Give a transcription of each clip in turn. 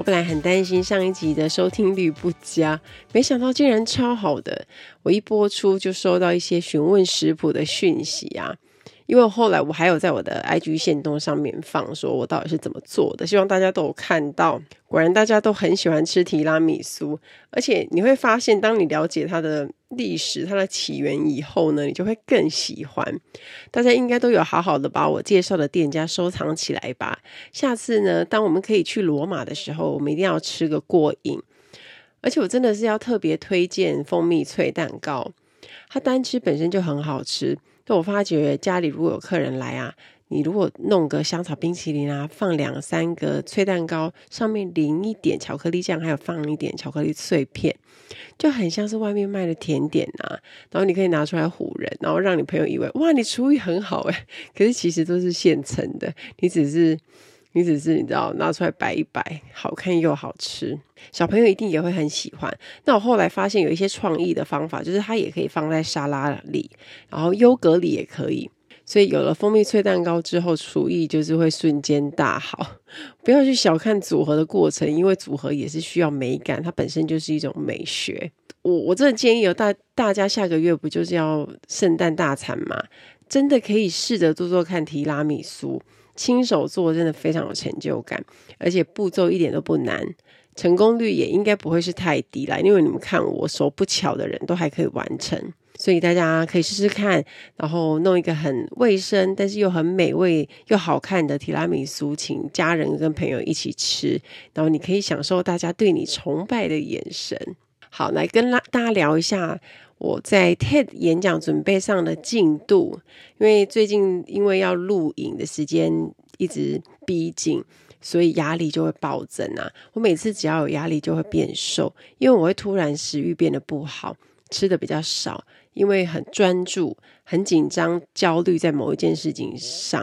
我本来很担心上一集的收听率不佳，没想到竟然超好的。我一播出就收到一些询问食谱的讯息啊。因为后来我还有在我的 IG 限动上面放，说我到底是怎么做的，希望大家都有看到。果然大家都很喜欢吃提拉米苏，而且你会发现，当你了解它的历史、它的起源以后呢，你就会更喜欢。大家应该都有好好的把我介绍的店家收藏起来吧。下次呢，当我们可以去罗马的时候，我们一定要吃个过瘾。而且我真的是要特别推荐蜂蜜脆蛋糕，它单吃本身就很好吃。但我发觉家里如果有客人来啊，你如果弄个香草冰淇淋啊，放两三个脆蛋糕，上面淋一点巧克力酱，还有放一点巧克力碎片，就很像是外面卖的甜点啊。然后你可以拿出来唬人，然后让你朋友以为哇，你厨艺很好诶。可是其实都是现成的，你只是。你只是你知道拿出来摆一摆，好看又好吃，小朋友一定也会很喜欢。那我后来发现有一些创意的方法，就是它也可以放在沙拉里，然后优格里也可以。所以有了蜂蜜脆蛋糕之后，厨艺就是会瞬间大好。不要去小看组合的过程，因为组合也是需要美感，它本身就是一种美学。我我真的建议有大大家下个月不就是要圣诞大餐吗？真的可以试着做做看提拉米苏。亲手做真的非常有成就感，而且步骤一点都不难，成功率也应该不会是太低啦。因为你们看我手不巧的人都还可以完成，所以大家可以试试看，然后弄一个很卫生但是又很美味又好看的提拉米苏，请家人跟朋友一起吃，然后你可以享受大家对你崇拜的眼神。好，来跟大家聊一下。我在 TED 演讲准备上的进度，因为最近因为要录影的时间一直逼近，所以压力就会暴增啊！我每次只要有压力就会变瘦，因为我会突然食欲变得不好，吃的比较少，因为很专注、很紧张、焦虑在某一件事情上。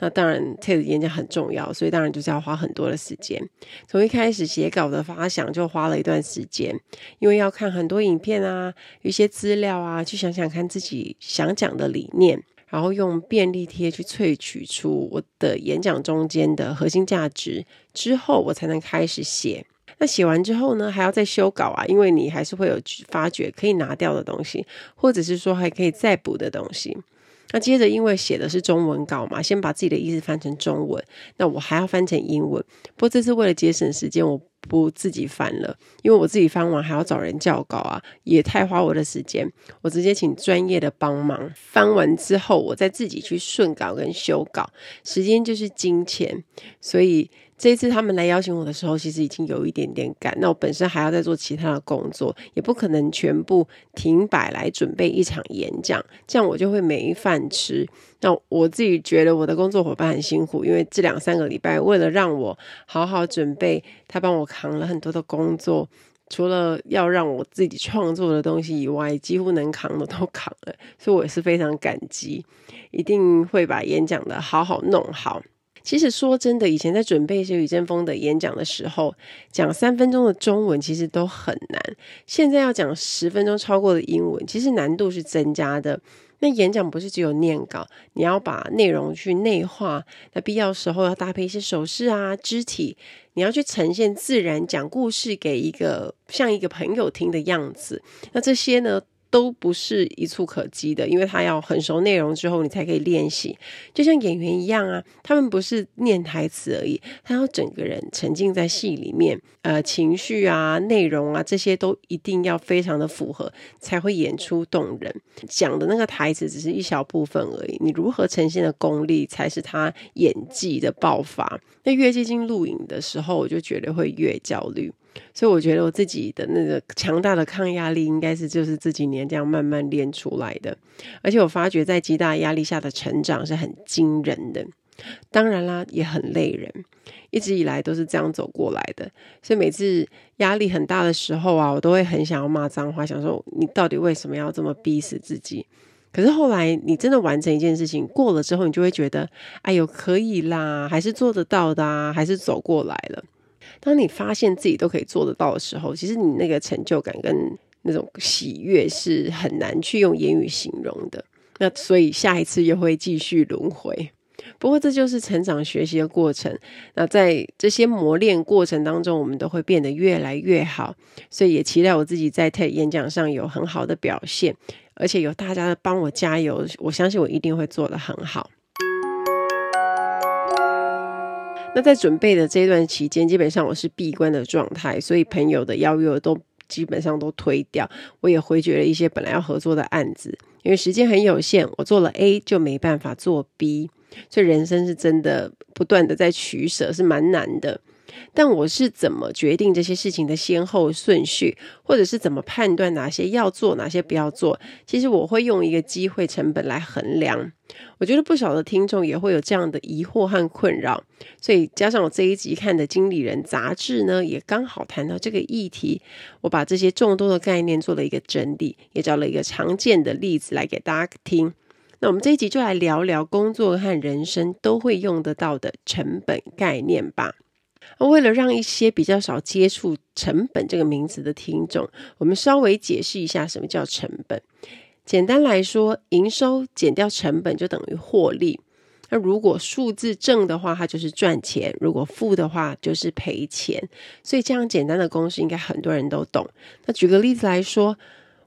那当然，TED 演讲很重要，所以当然就是要花很多的时间。从一开始写稿的发想就花了一段时间，因为要看很多影片啊，一些资料啊，去想想看自己想讲的理念，然后用便利贴去萃取出我的演讲中间的核心价值，之后我才能开始写。那写完之后呢，还要再修稿啊，因为你还是会有发觉可以拿掉的东西，或者是说还可以再补的东西。那接着，因为写的是中文稿嘛，先把自己的意思翻成中文。那我还要翻成英文。不过这次为了节省时间，我不自己翻了，因为我自己翻完还要找人校稿啊，也太花我的时间。我直接请专业的帮忙。翻完之后，我再自己去顺稿跟修稿，时间就是金钱，所以。这一次他们来邀请我的时候，其实已经有一点点赶。那我本身还要再做其他的工作，也不可能全部停摆来准备一场演讲，这样我就会没饭吃。那我自己觉得我的工作伙伴很辛苦，因为这两三个礼拜为了让我好好准备，他帮我扛了很多的工作，除了要让我自己创作的东西以外，几乎能扛的都扛了，所以我也是非常感激，一定会把演讲的好好弄好。其实说真的，以前在准备学语争锋的演讲的时候，讲三分钟的中文其实都很难。现在要讲十分钟超过的英文，其实难度是增加的。那演讲不是只有念稿，你要把内容去内化。那必要时候要搭配一些手势啊、肢体，你要去呈现自然讲故事给一个像一个朋友听的样子。那这些呢，都不是一蹴可及的，因为他要很熟内容之后，你才可以练习。就像演员一样啊，他们不是念台词而已，他要整个人沉浸在戏里面，呃，情绪啊、内容啊，这些都一定要非常的符合，才会演出动人。讲的那个台词只是一小部分而已，你如何呈现的功力，才是他演技的爆发。那越接近录影的时候，我就觉得会越焦虑。所以我觉得我自己的那个强大的抗压力，应该是就是这几年这样慢慢练出来的。而且我发觉在极大压力下的成长是很惊人的。当然啦，也很累人。一直以来都是这样走过来的，所以每次压力很大的时候啊，我都会很想要骂脏话，想说你到底为什么要这么逼死自己？可是后来你真的完成一件事情过了之后，你就会觉得，哎呦，可以啦，还是做得到的啊，还是走过来了。当你发现自己都可以做得到的时候，其实你那个成就感跟那种喜悦是很难去用言语形容的。那所以下一次又会继续轮回。不过这就是成长学习的过程。那在这些磨练过程当中，我们都会变得越来越好。所以也期待我自己在 TED 演讲上有很好的表现，而且有大家的帮我加油，我相信我一定会做得很好。那在准备的这段期间，基本上我是闭关的状态，所以朋友的邀约都基本上都推掉。我也回绝了一些本来要合作的案子，因为时间很有限，我做了 A 就没办法做 B。所以人生是真的不断的在取舍，是蛮难的。但我是怎么决定这些事情的先后顺序，或者是怎么判断哪些要做，哪些不要做？其实我会用一个机会成本来衡量。我觉得不少的听众也会有这样的疑惑和困扰，所以加上我这一集看的《经理人》杂志呢，也刚好谈到这个议题。我把这些众多的概念做了一个整理，也找了一个常见的例子来给大家听。那我们这一集就来聊聊工作和人生都会用得到的成本概念吧。为了让一些比较少接触成本这个名词的听众，我们稍微解释一下什么叫成本。简单来说，营收减掉成本就等于获利。那如果数字正的话，它就是赚钱；如果负的话，就是赔钱。所以这样简单的公式应该很多人都懂。那举个例子来说。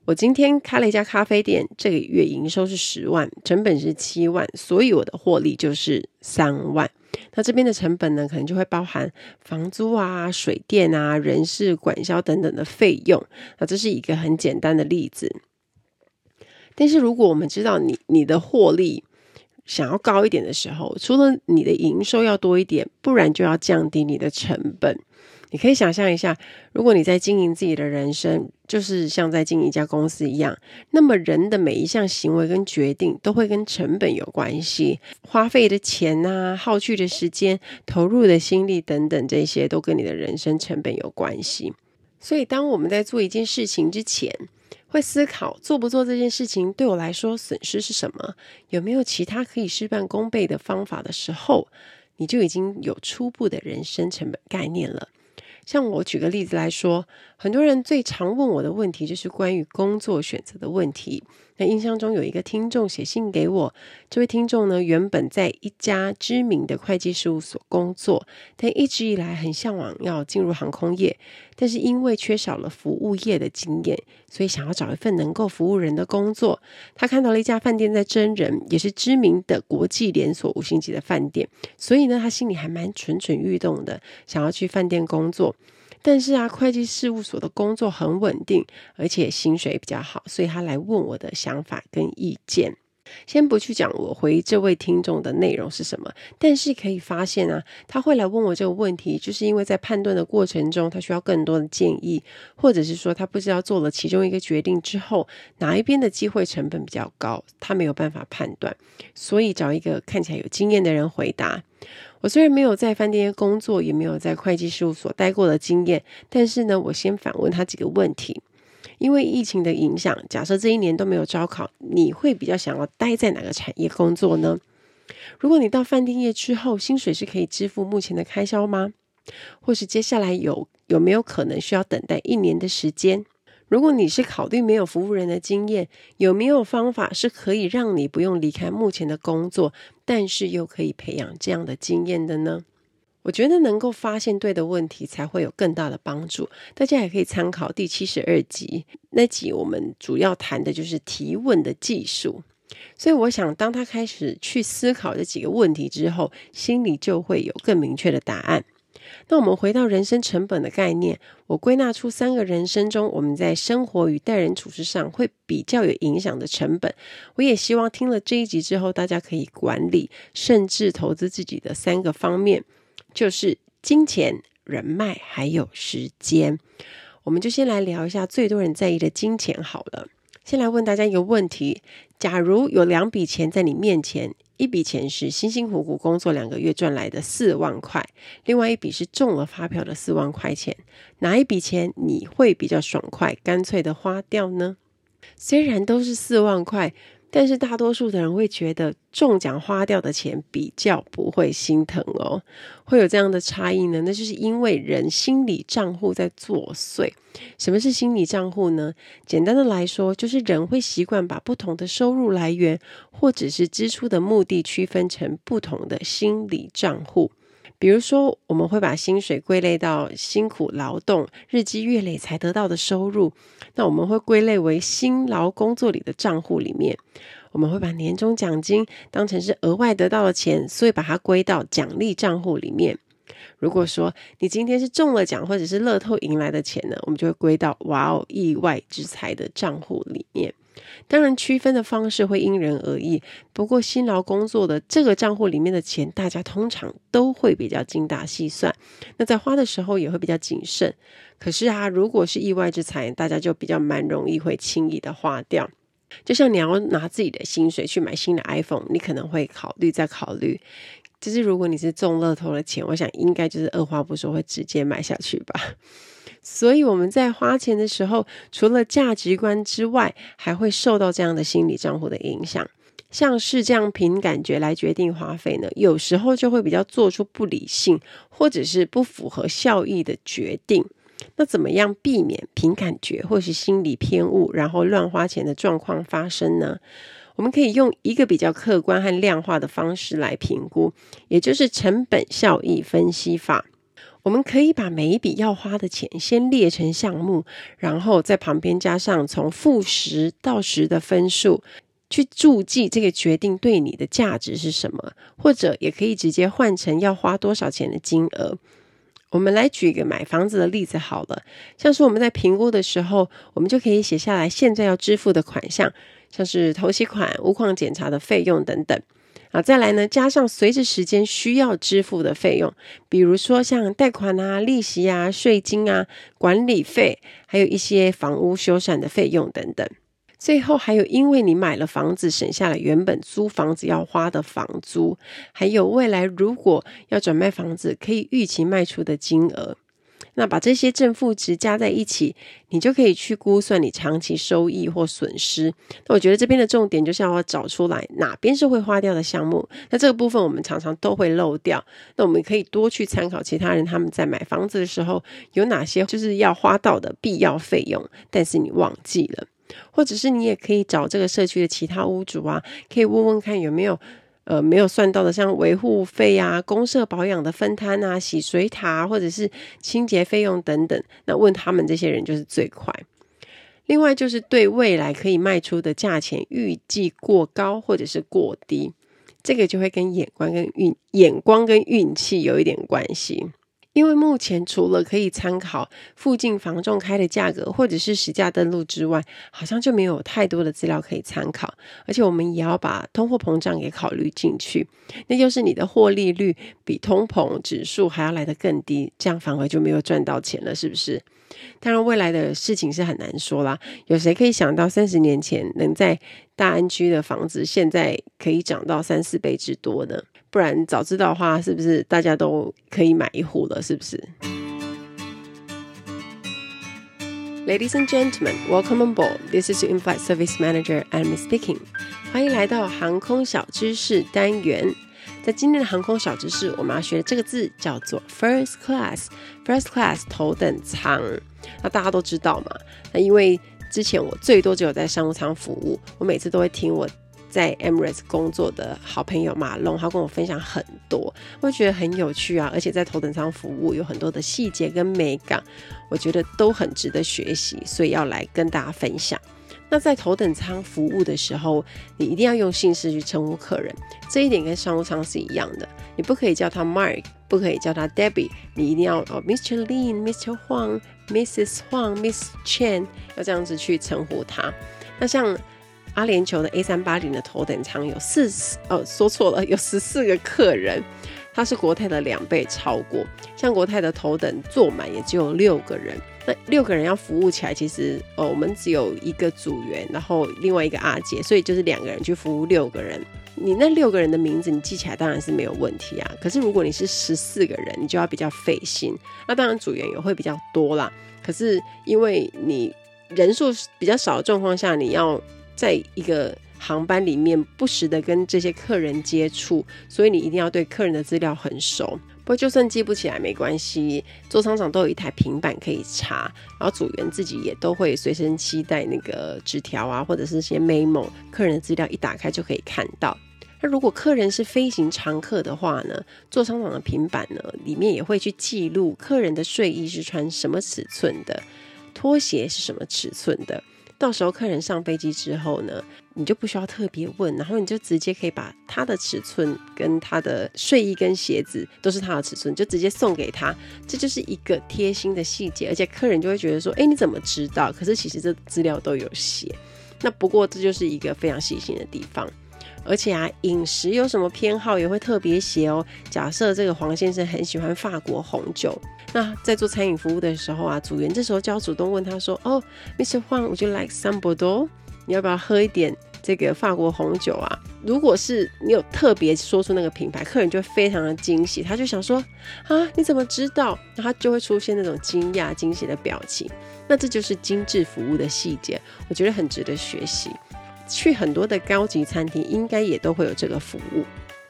我今天开了一家咖啡店，这个月营收是十万，成本是七万，所以我的获利就是三万。那这边的成本呢，可能就会包含房租啊、水电啊、人事管销等等的费用。那这是一个很简单的例子。但是如果我们知道你你的获利想要高一点的时候，除了你的营收要多一点，不然就要降低你的成本。你可以想象一下，如果你在经营自己的人生，就是像在经营一家公司一样，那么人的每一项行为跟决定都会跟成本有关系，花费的钱啊，耗去的时间，投入的心力等等，这些都跟你的人生成本有关系。所以，当我们在做一件事情之前，会思考做不做这件事情对我来说损失是什么，有没有其他可以事半功倍的方法的时候，你就已经有初步的人生成本概念了。像我举个例子来说，很多人最常问我的问题就是关于工作选择的问题。那印象中有一个听众写信给我，这位听众呢，原本在一家知名的会计事务所工作，但一直以来很向往要进入航空业，但是因为缺少了服务业的经验，所以想要找一份能够服务人的工作。他看到了一家饭店在征人，也是知名的国际连锁五星级的饭店，所以呢，他心里还蛮蠢蠢欲动的，想要去饭店工作。但是啊，会计事务所的工作很稳定，而且薪水比较好，所以他来问我的想法跟意见。先不去讲我回这位听众的内容是什么，但是可以发现啊，他会来问我这个问题，就是因为在判断的过程中，他需要更多的建议，或者是说他不知道做了其中一个决定之后，哪一边的机会成本比较高，他没有办法判断，所以找一个看起来有经验的人回答。我虽然没有在饭店业工作，也没有在会计事务所待过的经验，但是呢，我先反问他几个问题。因为疫情的影响，假设这一年都没有招考，你会比较想要待在哪个产业工作呢？如果你到饭店业之后，薪水是可以支付目前的开销吗？或是接下来有有没有可能需要等待一年的时间？如果你是考虑没有服务人的经验，有没有方法是可以让你不用离开目前的工作，但是又可以培养这样的经验的呢？我觉得能够发现对的问题，才会有更大的帮助。大家也可以参考第七十二集，那集我们主要谈的就是提问的技术。所以我想，当他开始去思考这几个问题之后，心里就会有更明确的答案。那我们回到人生成本的概念，我归纳出三个人生中我们在生活与待人处事上会比较有影响的成本。我也希望听了这一集之后，大家可以管理甚至投资自己的三个方面，就是金钱、人脉还有时间。我们就先来聊一下最多人在意的金钱好了。先来问大家一个问题：假如有两笔钱在你面前，一笔钱是辛辛苦苦工作两个月赚来的四万块，另外一笔是中了发票的四万块钱，哪一笔钱你会比较爽快，干脆的花掉呢？虽然都是四万块。但是大多数的人会觉得中奖花掉的钱比较不会心疼哦，会有这样的差异呢？那就是因为人心理账户在作祟。什么是心理账户呢？简单的来说，就是人会习惯把不同的收入来源或者是支出的目的区分成不同的心理账户。比如说，我们会把薪水归类到辛苦劳动、日积月累才得到的收入，那我们会归类为辛劳工作里的账户里面。我们会把年终奖金当成是额外得到的钱，所以把它归到奖励账户里面。如果说你今天是中了奖或者是乐透赢来的钱呢，我们就会归到哇哦意外之财的账户里面。当然，区分的方式会因人而异。不过，辛劳工作的这个账户里面的钱，大家通常都会比较精打细算。那在花的时候也会比较谨慎。可是啊，如果是意外之财，大家就比较蛮容易会轻易的花掉。就像你要拿自己的薪水去买新的 iPhone，你可能会考虑再考虑。就是如果你是中乐透的钱，我想应该就是二话不说会直接买下去吧。所以我们在花钱的时候，除了价值观之外，还会受到这样的心理账户的影响。像是这样凭感觉来决定花费呢，有时候就会比较做出不理性或者是不符合效益的决定。那怎么样避免凭感觉或是心理偏误，然后乱花钱的状况发生呢？我们可以用一个比较客观和量化的方式来评估，也就是成本效益分析法。我们可以把每一笔要花的钱先列成项目，然后在旁边加上从负十到十的分数，去注记这个决定对你的价值是什么，或者也可以直接换成要花多少钱的金额。我们来举一个买房子的例子好了，像是我们在评估的时候，我们就可以写下来现在要支付的款项，像是头期款、屋况检查的费用等等。啊，再来呢，加上随着时间需要支付的费用，比如说像贷款啊、利息啊、税金啊、管理费，还有一些房屋修缮的费用等等。最后还有，因为你买了房子，省下了原本租房子要花的房租，还有未来如果要转卖房子，可以预期卖出的金额。那把这些正负值加在一起，你就可以去估算你长期收益或损失。那我觉得这边的重点就是要找出来哪边是会花掉的项目。那这个部分我们常常都会漏掉。那我们可以多去参考其他人他们在买房子的时候有哪些就是要花到的必要费用，但是你忘记了，或者是你也可以找这个社区的其他屋主啊，可以问问看有没有。呃，没有算到的，像维护费啊、公社保养的分摊啊、洗水塔或者是清洁费用等等，那问他们这些人就是最快。另外就是对未来可以卖出的价钱预计过高或者是过低，这个就会跟眼光跟运眼光跟运气有一点关系。因为目前除了可以参考附近房仲开的价格或者是实价登录之外，好像就没有太多的资料可以参考。而且我们也要把通货膨胀给考虑进去，那就是你的获利率比通膨指数还要来得更低，这样反而就没有赚到钱了，是不是？当然，未来的事情是很难说啦。有谁可以想到三十年前能在大安区的房子，现在可以涨到三四倍之多呢？不然早知道的话，是不是大家都可以买一户了？是不是？Ladies and gentlemen, welcome on board. This is your in-flight service manager, Amy speaking. 欢迎来到航空小知识单元。在今天的航空小知识，我们要学的这个字叫做 first class。First class 头等舱。那大家都知道嘛？那因为之前我最多只有在商务舱服务，我每次都会听我。在 Emirates 工作的好朋友马龙，他跟我分享很多，我觉得很有趣啊，而且在头等舱服务有很多的细节跟美感，我觉得都很值得学习，所以要来跟大家分享。那在头等舱服务的时候，你一定要用姓氏去称呼客人，这一点跟商务舱是一样的，你不可以叫他 Mark，不可以叫他 Debbie，你一定要哦 Mr. Lin、Mr. Huang、Mrs. Huang、Miss Chen，要这样子去称呼他。那像阿联酋的 A 三八零的头等舱有四十，哦，说错了，有十四个客人，它是国泰的两倍超过。像国泰的头等坐满也只有六个人，那六个人要服务起来，其实哦，我们只有一个组员，然后另外一个阿姐，所以就是两个人去服务六个人。你那六个人的名字你记起来当然是没有问题啊。可是如果你是十四个人，你就要比较费心。那当然组员也会比较多啦。可是因为你人数比较少的状况下，你要在一个航班里面不时的跟这些客人接触，所以你一定要对客人的资料很熟。不过就算记不起来没关系，座舱长都有一台平板可以查，然后组员自己也都会随身携带那个纸条啊，或者是些 memo，客人的资料一打开就可以看到。那如果客人是飞行常客的话呢，座舱长的平板呢里面也会去记录客人的睡衣是穿什么尺寸的，拖鞋是什么尺寸的。到时候客人上飞机之后呢，你就不需要特别问，然后你就直接可以把他的尺寸跟他的睡衣跟鞋子都是他的尺寸，就直接送给他。这就是一个贴心的细节，而且客人就会觉得说：“哎，你怎么知道？”可是其实这资料都有写。那不过这就是一个非常细心的地方。而且啊，饮食有什么偏好也会特别写哦。假设这个黄先生很喜欢法国红酒，那在做餐饮服务的时候啊，组员这时候就要主动问他说：“哦，Mr. Huang，would you like some Bodo 你要不要喝一点这个法国红酒啊？”如果是你有特别说出那个品牌，客人就会非常的惊喜，他就想说：“啊，你怎么知道？”然后他就会出现那种惊讶、惊喜的表情。那这就是精致服务的细节，我觉得很值得学习。去很多的高级餐厅，应该也都会有这个服务。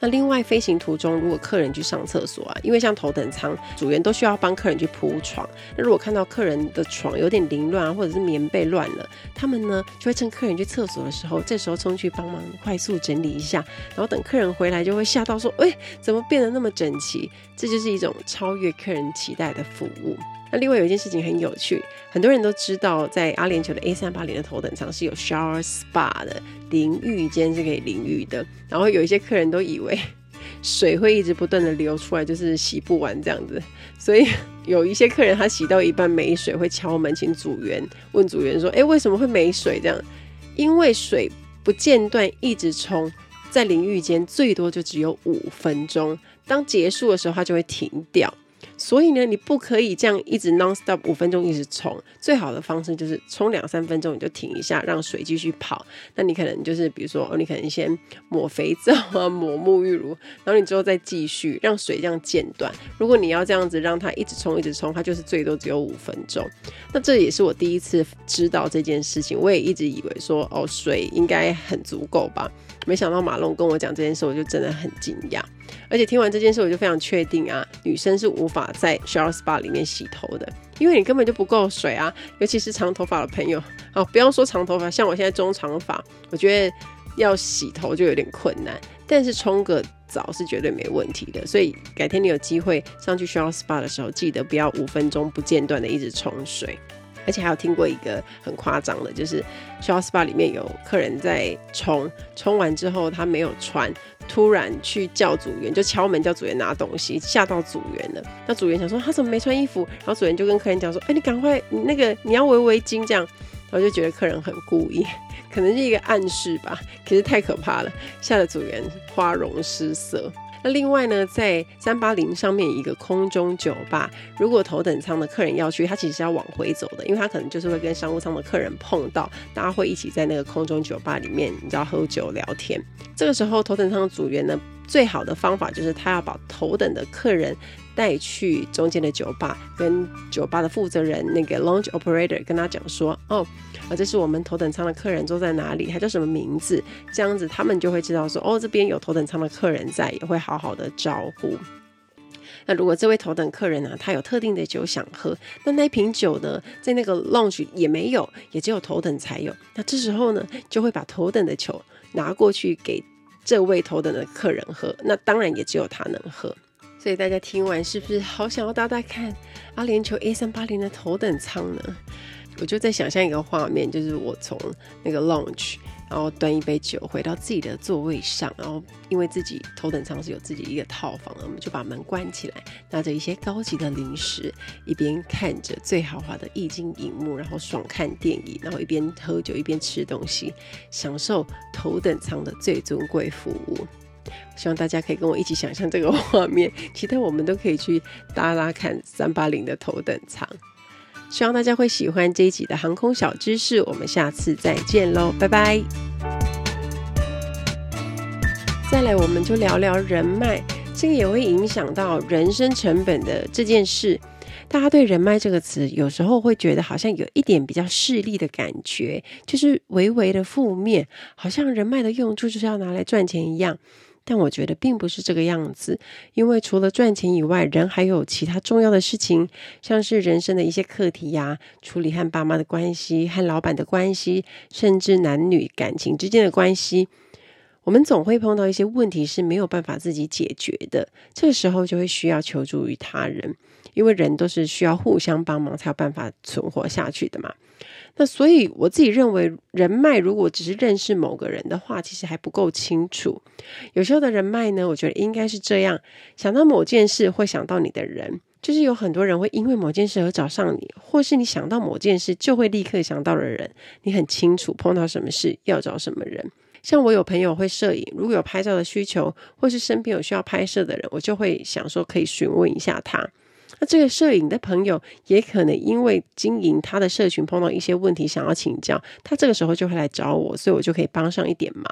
那另外，飞行途中如果客人去上厕所啊，因为像头等舱组员都需要帮客人去铺床。那如果看到客人的床有点凌乱啊，或者是棉被乱了，他们呢就会趁客人去厕所的时候，这时候冲去帮忙快速整理一下，然后等客人回来就会吓到说：“哎，怎么变得那么整齐？”这就是一种超越客人期待的服务。那另外有一件事情很有趣，很多人都知道，在阿联酋的 A 三八零的头等舱是有 shower spa 的淋浴间是可以淋浴的。然后有一些客人都以为 水会一直不断的流出来，就是洗不完这样子。所以 有一些客人他洗到一半没水，会敲门请组员问组员说：“哎，为什么会没水？”这样，因为水不间断一直冲，在淋浴间最多就只有五分钟，当结束的时候它就会停掉。所以呢，你不可以这样一直 non stop 五分钟一直冲，最好的方式就是冲两三分钟你就停一下，让水继续跑。那你可能就是比如说，哦，你可能先抹肥皂啊，抹沐浴乳，然后你之后再继续让水这样间断。如果你要这样子让它一直冲一直冲，它就是最多只有五分钟。那这也是我第一次知道这件事情，我也一直以为说哦，水应该很足够吧。没想到马龙跟我讲这件事，我就真的很惊讶。而且听完这件事，我就非常确定啊，女生是无法在 shower spa 里面洗头的，因为你根本就不够水啊。尤其是长头发的朋友，哦，不要说长头发，像我现在中长发，我觉得要洗头就有点困难。但是冲个澡是绝对没问题的。所以改天你有机会上去 shower spa 的时候，记得不要五分钟不间断的一直冲水。而且还有听过一个很夸张的，就是，show spa 里面有客人在冲，冲完之后他没有穿，突然去叫组员，就敲门叫组员拿东西，吓到组员了。那组员想说他怎么没穿衣服，然后组员就跟客人讲说：“哎，你赶快，你那个你要围围巾这样。”然后就觉得客人很故意，可能是一个暗示吧。可是太可怕了，吓得组员花容失色。那另外呢，在三八零上面一个空中酒吧，如果头等舱的客人要去，他其实是要往回走的，因为他可能就是会跟商务舱的客人碰到，大家会一起在那个空中酒吧里面，你知道喝酒聊天。这个时候，头等舱的组员呢，最好的方法就是他要把头等的客人带去中间的酒吧，跟酒吧的负责人那个 lounge operator 跟他讲说，哦。啊，这是我们头等舱的客人坐在哪里？他叫什么名字？这样子他们就会知道说，哦，这边有头等舱的客人在，也会好好的招呼。那如果这位头等客人呢，他有特定的酒想喝，那那瓶酒呢，在那个 lounge 也没有，也只有头等才有。那这时候呢，就会把头等的酒拿过去给这位头等的客人喝。那当然也只有他能喝。所以大家听完是不是好想要大大看阿联酋 A 三八零的头等舱呢？我就在想象一个画面，就是我从那个 lounge，然后端一杯酒回到自己的座位上，然后因为自己头等舱是有自己一个套房的，我们就把门关起来，拿着一些高级的零食，一边看着最豪华的液晶荧幕，然后爽看电影，然后一边喝酒一边吃东西，享受头等舱的最尊贵服务。希望大家可以跟我一起想象这个画面，期待我们都可以去搭搭看三八零的头等舱。希望大家会喜欢这一集的航空小知识，我们下次再见喽，拜拜。再来，我们就聊聊人脉，这个也会影响到人生成本的这件事。大家对“人脉”这个词，有时候会觉得好像有一点比较势利的感觉，就是微微的负面，好像人脉的用处就是要拿来赚钱一样。但我觉得并不是这个样子，因为除了赚钱以外，人还有其他重要的事情，像是人生的一些课题呀，处理和爸妈的关系、和老板的关系，甚至男女感情之间的关系。我们总会碰到一些问题是没有办法自己解决的，这个时候就会需要求助于他人，因为人都是需要互相帮忙才有办法存活下去的嘛。那所以我自己认为，人脉如果只是认识某个人的话，其实还不够清楚。有时候的人脉呢，我觉得应该是这样：想到某件事会想到你的人，就是有很多人会因为某件事而找上你，或是你想到某件事就会立刻想到的人，你很清楚碰到什么事要找什么人。像我有朋友会摄影，如果有拍照的需求，或是身边有需要拍摄的人，我就会想说可以询问一下他。那这个摄影的朋友也可能因为经营他的社群碰到一些问题想要请教，他这个时候就会来找我，所以我就可以帮上一点忙。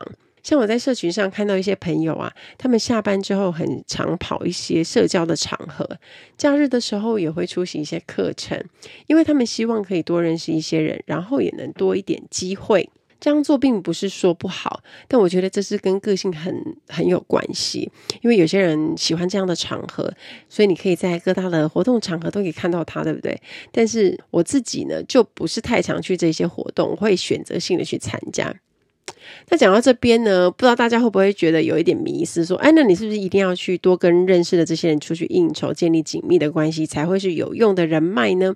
像我在社群上看到一些朋友啊，他们下班之后很常跑一些社交的场合，假日的时候也会出席一些课程，因为他们希望可以多认识一些人，然后也能多一点机会。这样做并不是说不好，但我觉得这是跟个性很很有关系。因为有些人喜欢这样的场合，所以你可以在各大的活动场合都可以看到他，对不对？但是我自己呢，就不是太常去这些活动，我会选择性的去参加。那讲到这边呢，不知道大家会不会觉得有一点迷思，说，哎，那你是不是一定要去多跟认识的这些人出去应酬，建立紧密的关系，才会是有用的人脉呢？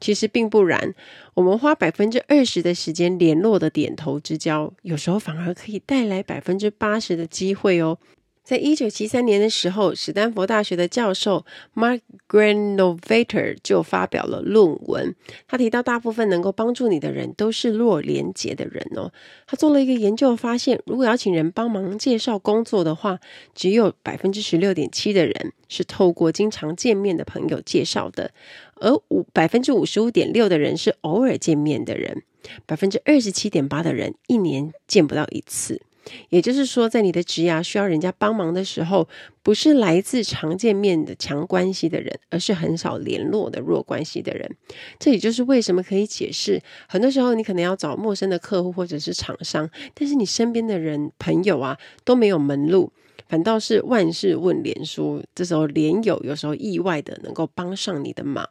其实并不然，我们花百分之二十的时间联络的点头之交，有时候反而可以带来百分之八十的机会哦。在一九七三年的时候，史丹佛大学的教授 Mark Granovetter 就发表了论文。他提到，大部分能够帮助你的人都是弱连结的人哦。他做了一个研究，发现如果要请人帮忙介绍工作的话，只有百分之十六点七的人是透过经常见面的朋友介绍的，而五百分之五十五点六的人是偶尔见面的人，百分之二十七点八的人一年见不到一次。也就是说，在你的职涯需要人家帮忙的时候，不是来自常见面的强关系的人，而是很少联络的弱关系的人。这也就是为什么可以解释，很多时候你可能要找陌生的客户或者是厂商，但是你身边的人朋友啊都没有门路，反倒是万事问脸书。这时候脸友有时候意外的能够帮上你的忙。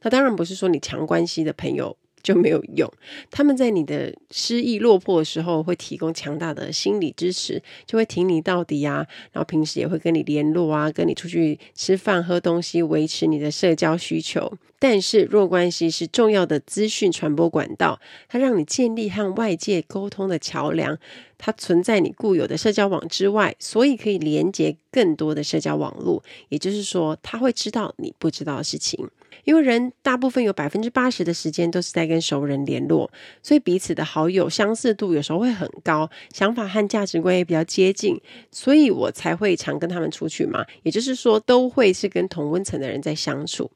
那当然不是说你强关系的朋友。就没有用。他们在你的失意落魄的时候，会提供强大的心理支持，就会挺你到底啊。然后平时也会跟你联络啊，跟你出去吃饭喝东西，维持你的社交需求。但是弱关系是重要的资讯传播管道，它让你建立和外界沟通的桥梁。它存在你固有的社交网之外，所以可以连接更多的社交网络。也就是说，他会知道你不知道的事情。因为人大部分有百分之八十的时间都是在跟熟人联络，所以彼此的好友相似度有时候会很高，想法和价值观也比较接近，所以我才会常跟他们出去嘛。也就是说，都会是跟同温层的人在相处。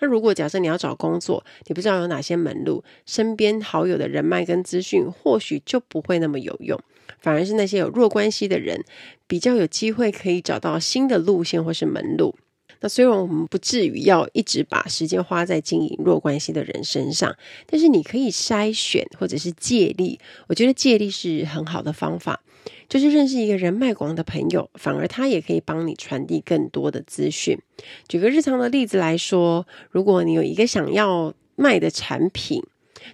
那如果假设你要找工作，你不知道有哪些门路，身边好友的人脉跟资讯或许就不会那么有用，反而是那些有弱关系的人比较有机会可以找到新的路线或是门路。那虽然我们不至于要一直把时间花在经营弱关系的人身上，但是你可以筛选或者是借力。我觉得借力是很好的方法，就是认识一个人脉广的朋友，反而他也可以帮你传递更多的资讯。举个日常的例子来说，如果你有一个想要卖的产品，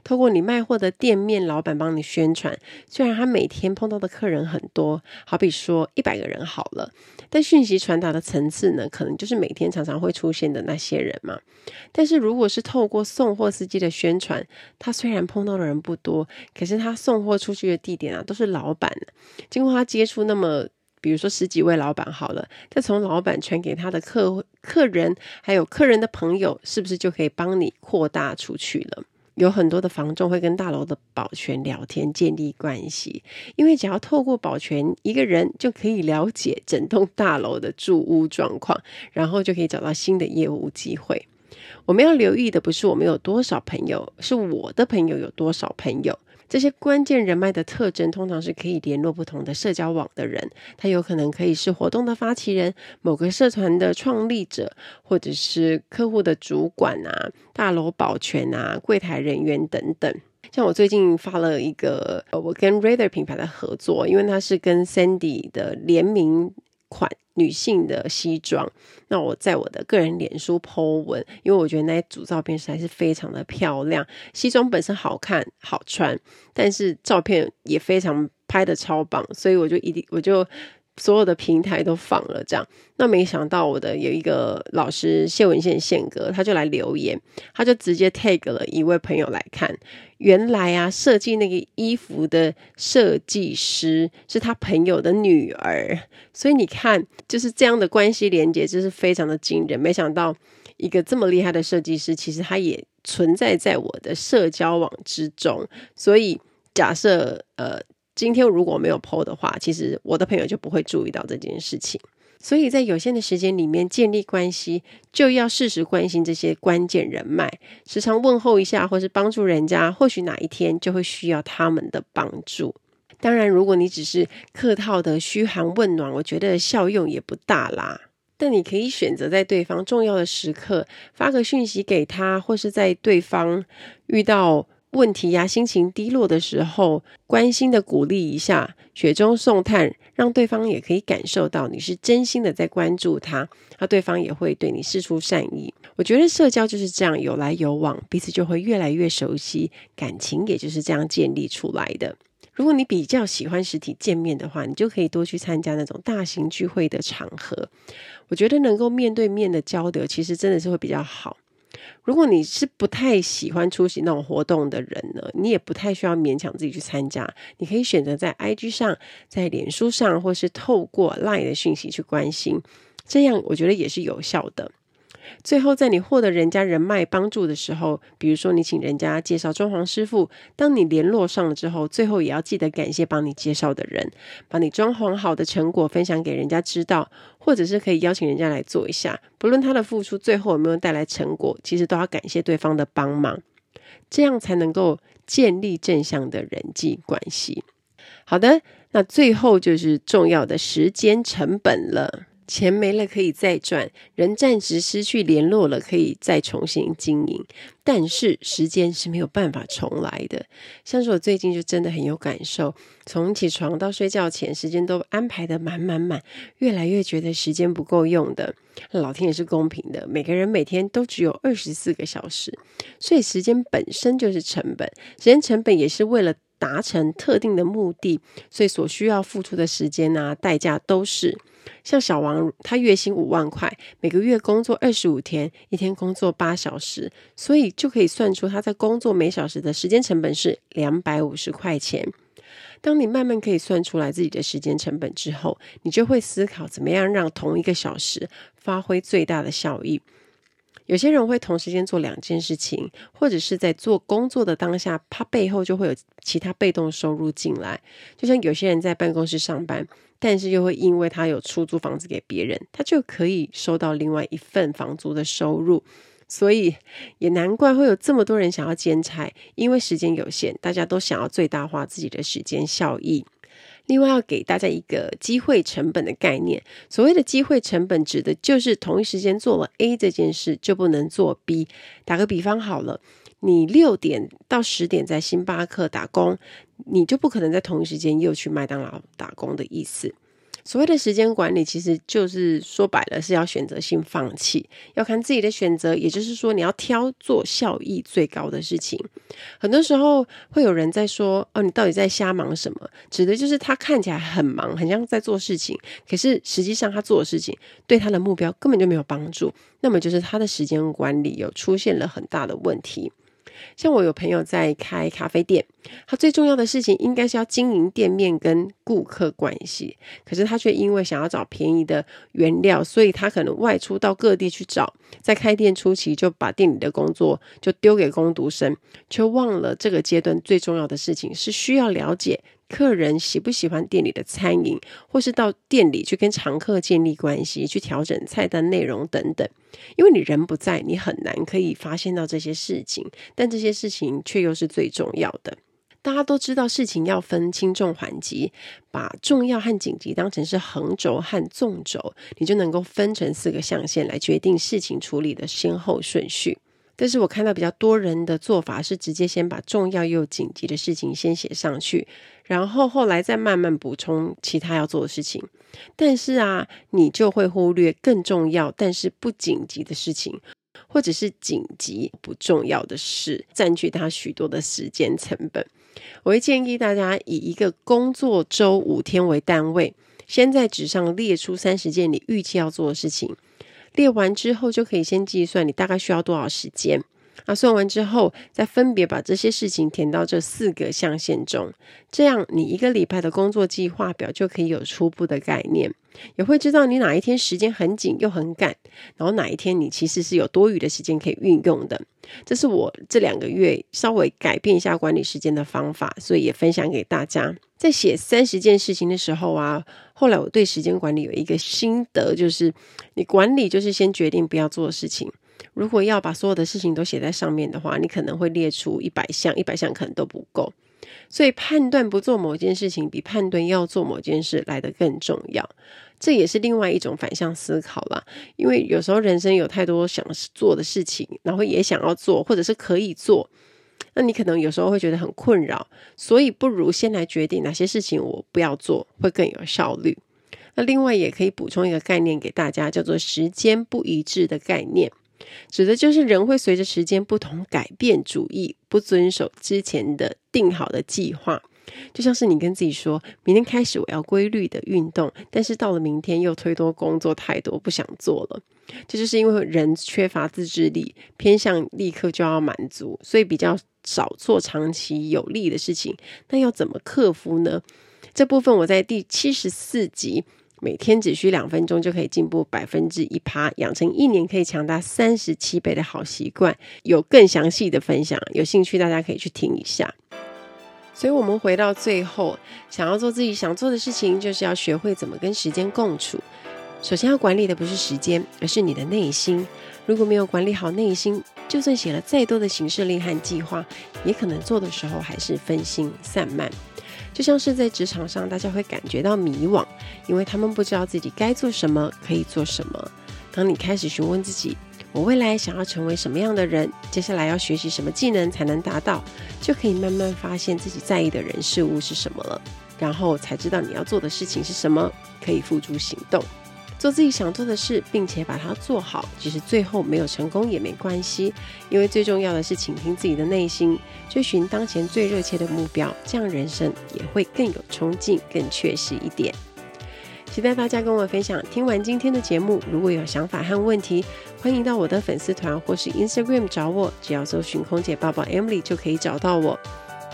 透过你卖货的店面老板帮你宣传，虽然他每天碰到的客人很多，好比说一百个人好了，但讯息传达的层次呢，可能就是每天常常会出现的那些人嘛。但是如果是透过送货司机的宣传，他虽然碰到的人不多，可是他送货出去的地点啊，都是老板。经过他接触那么，比如说十几位老板好了，再从老板传给他的客客人，还有客人的朋友，是不是就可以帮你扩大出去了？有很多的房仲会跟大楼的保全聊天，建立关系，因为只要透过保全一个人就可以了解整栋大楼的住屋状况，然后就可以找到新的业务机会。我们要留意的不是我们有多少朋友，是我的朋友有多少朋友。这些关键人脉的特征，通常是可以联络不同的社交网的人。他有可能可以是活动的发起人、某个社团的创立者，或者是客户的主管啊、大楼保全啊、柜台人员等等。像我最近发了一个，我跟 Rather 品牌的合作，因为它是跟 Sandy 的联名款女性的西装。那我在我的个人脸书 po 文，因为我觉得那一组照片实在是非常的漂亮。西装本身好看好穿，但是照片也非常拍的超棒，所以我就一定我就。所有的平台都放了，这样，那没想到我的有一个老师谢文宪宪哥，他就来留言，他就直接 tag 了一位朋友来看，原来啊，设计那个衣服的设计师是他朋友的女儿，所以你看，就是这样的关系连接，就是非常的惊人。没想到一个这么厉害的设计师，其实他也存在在我的社交网之中，所以假设呃。今天如果没有 po 的话，其实我的朋友就不会注意到这件事情。所以在有限的时间里面建立关系，就要适时关心这些关键人脉，时常问候一下，或是帮助人家，或许哪一天就会需要他们的帮助。当然，如果你只是客套的嘘寒问暖，我觉得效用也不大啦。但你可以选择在对方重要的时刻发个讯息给他，或是在对方遇到问题呀，心情低落的时候，关心的鼓励一下，雪中送炭，让对方也可以感受到你是真心的在关注他，那对方也会对你释出善意。我觉得社交就是这样，有来有往，彼此就会越来越熟悉，感情也就是这样建立出来的。如果你比较喜欢实体见面的话，你就可以多去参加那种大型聚会的场合。我觉得能够面对面的交流，其实真的是会比较好。如果你是不太喜欢出席那种活动的人呢，你也不太需要勉强自己去参加。你可以选择在 IG 上、在脸书上，或是透过 Line 的讯息去关心，这样我觉得也是有效的。最后，在你获得人家人脉帮助的时候，比如说你请人家介绍装潢师傅，当你联络上了之后，最后也要记得感谢帮你介绍的人，把你装潢好的成果分享给人家知道，或者是可以邀请人家来做一下，不论他的付出最后有没有带来成果，其实都要感谢对方的帮忙，这样才能够建立正向的人际关系。好的，那最后就是重要的时间成本了。钱没了可以再赚，人暂时失去联络了可以再重新经营，但是时间是没有办法重来的。像是我最近就真的很有感受，从起床到睡觉前，时间都安排得满满满，越来越觉得时间不够用的。老天也是公平的，每个人每天都只有二十四个小时，所以时间本身就是成本，时间成本也是为了达成特定的目的，所以所需要付出的时间啊，代价都是。像小王，他月薪五万块，每个月工作二十五天，一天工作八小时，所以就可以算出他在工作每小时的时间成本是两百五十块钱。当你慢慢可以算出来自己的时间成本之后，你就会思考怎么样让同一个小时发挥最大的效益。有些人会同时间做两件事情，或者是在做工作的当下，他背后就会有其他被动收入进来。就像有些人在办公室上班，但是又会因为他有出租房子给别人，他就可以收到另外一份房租的收入。所以也难怪会有这么多人想要兼差，因为时间有限，大家都想要最大化自己的时间效益。另外要给大家一个机会成本的概念，所谓的机会成本指的就是同一时间做了 A 这件事就不能做 B。打个比方好了，你六点到十点在星巴克打工，你就不可能在同一时间又去麦当劳打工的意思。所谓的时间管理，其实就是说白了是要选择性放弃，要看自己的选择。也就是说，你要挑做效益最高的事情。很多时候会有人在说：“哦，你到底在瞎忙什么？”指的就是他看起来很忙，很像在做事情，可是实际上他做的事情对他的目标根本就没有帮助。那么就是他的时间管理有出现了很大的问题。像我有朋友在开咖啡店，他最重要的事情应该是要经营店面跟顾客关系，可是他却因为想要找便宜的原料，所以他可能外出到各地去找，在开店初期就把店里的工作就丢给工读生，却忘了这个阶段最重要的事情是需要了解。客人喜不喜欢店里的餐饮，或是到店里去跟常客建立关系，去调整菜单内容等等。因为你人不在，你很难可以发现到这些事情，但这些事情却又是最重要的。大家都知道事情要分轻重缓急，把重要和紧急当成是横轴和纵轴，你就能够分成四个象限来决定事情处理的先后顺序。但是我看到比较多人的做法是直接先把重要又紧急的事情先写上去，然后后来再慢慢补充其他要做的事情。但是啊，你就会忽略更重要但是不紧急的事情，或者是紧急不重要的事，占据它许多的时间成本。我会建议大家以一个工作周五天为单位，先在纸上列出三十件你预计要做的事情。列完之后，就可以先计算你大概需要多少时间。那算完之后，再分别把这些事情填到这四个象限中，这样你一个礼拜的工作计划表就可以有初步的概念，也会知道你哪一天时间很紧又很赶，然后哪一天你其实是有多余的时间可以运用的。这是我这两个月稍微改变一下管理时间的方法，所以也分享给大家。在写三十件事情的时候啊，后来我对时间管理有一个心得，就是你管理就是先决定不要做的事情。如果要把所有的事情都写在上面的话，你可能会列出一百项，一百项可能都不够。所以判断不做某件事情，比判断要做某件事来得更重要。这也是另外一种反向思考啦，因为有时候人生有太多想做的事情，然后也想要做，或者是可以做，那你可能有时候会觉得很困扰，所以不如先来决定哪些事情我不要做，会更有效率。那另外也可以补充一个概念给大家，叫做时间不一致的概念。指的就是人会随着时间不同改变主意，不遵守之前的定好的计划。就像是你跟自己说，明天开始我要规律的运动，但是到了明天又推脱工作太多，不想做了。这就是因为人缺乏自制力，偏向立刻就要满足，所以比较少做长期有利的事情。那要怎么克服呢？这部分我在第七十四集。每天只需两分钟就可以进步百分之一趴，养成一年可以强大三十七倍的好习惯。有更详细的分享，有兴趣大家可以去听一下。所以，我们回到最后，想要做自己想做的事情，就是要学会怎么跟时间共处。首先要管理的不是时间，而是你的内心。如果没有管理好内心，就算写了再多的行事历和计划，也可能做的时候还是分心散漫。就像是在职场上，大家会感觉到迷惘，因为他们不知道自己该做什么，可以做什么。当你开始询问自己，我未来想要成为什么样的人，接下来要学习什么技能才能达到，就可以慢慢发现自己在意的人事物是什么了，然后才知道你要做的事情是什么，可以付诸行动。做自己想做的事，并且把它做好，即使最后没有成功也没关系，因为最重要的是倾听自己的内心，追寻当前最热切的目标，这样人生也会更有冲劲，更确实一点。期待大家跟我分享。听完今天的节目，如果有想法和问题，欢迎到我的粉丝团或是 Instagram 找我，只要搜寻空姐抱抱 Emily 就可以找到我。